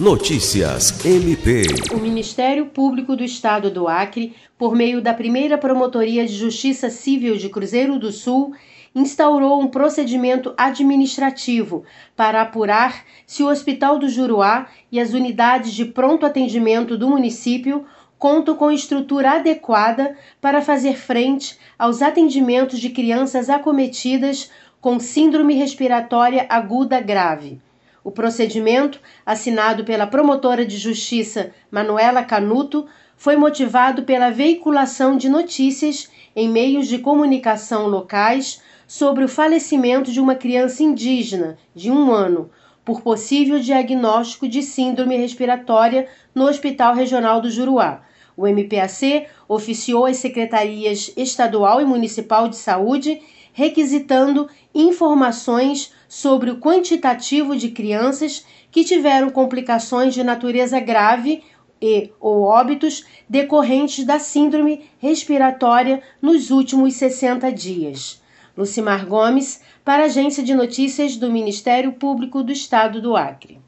Notícias MP. O Ministério Público do Estado do Acre, por meio da primeira Promotoria de Justiça Civil de Cruzeiro do Sul, instaurou um procedimento administrativo para apurar se o Hospital do Juruá e as unidades de pronto atendimento do município contam com estrutura adequada para fazer frente aos atendimentos de crianças acometidas com síndrome respiratória aguda grave. O procedimento, assinado pela promotora de justiça Manuela Canuto, foi motivado pela veiculação de notícias em meios de comunicação locais sobre o falecimento de uma criança indígena de um ano por possível diagnóstico de síndrome respiratória no Hospital Regional do Juruá. O MPAC oficiou as secretarias estadual e municipal de saúde requisitando informações sobre o quantitativo de crianças que tiveram complicações de natureza grave e ou óbitos decorrentes da síndrome respiratória nos últimos 60 dias. Lucimar Gomes, para a Agência de Notícias do Ministério Público do Estado do Acre.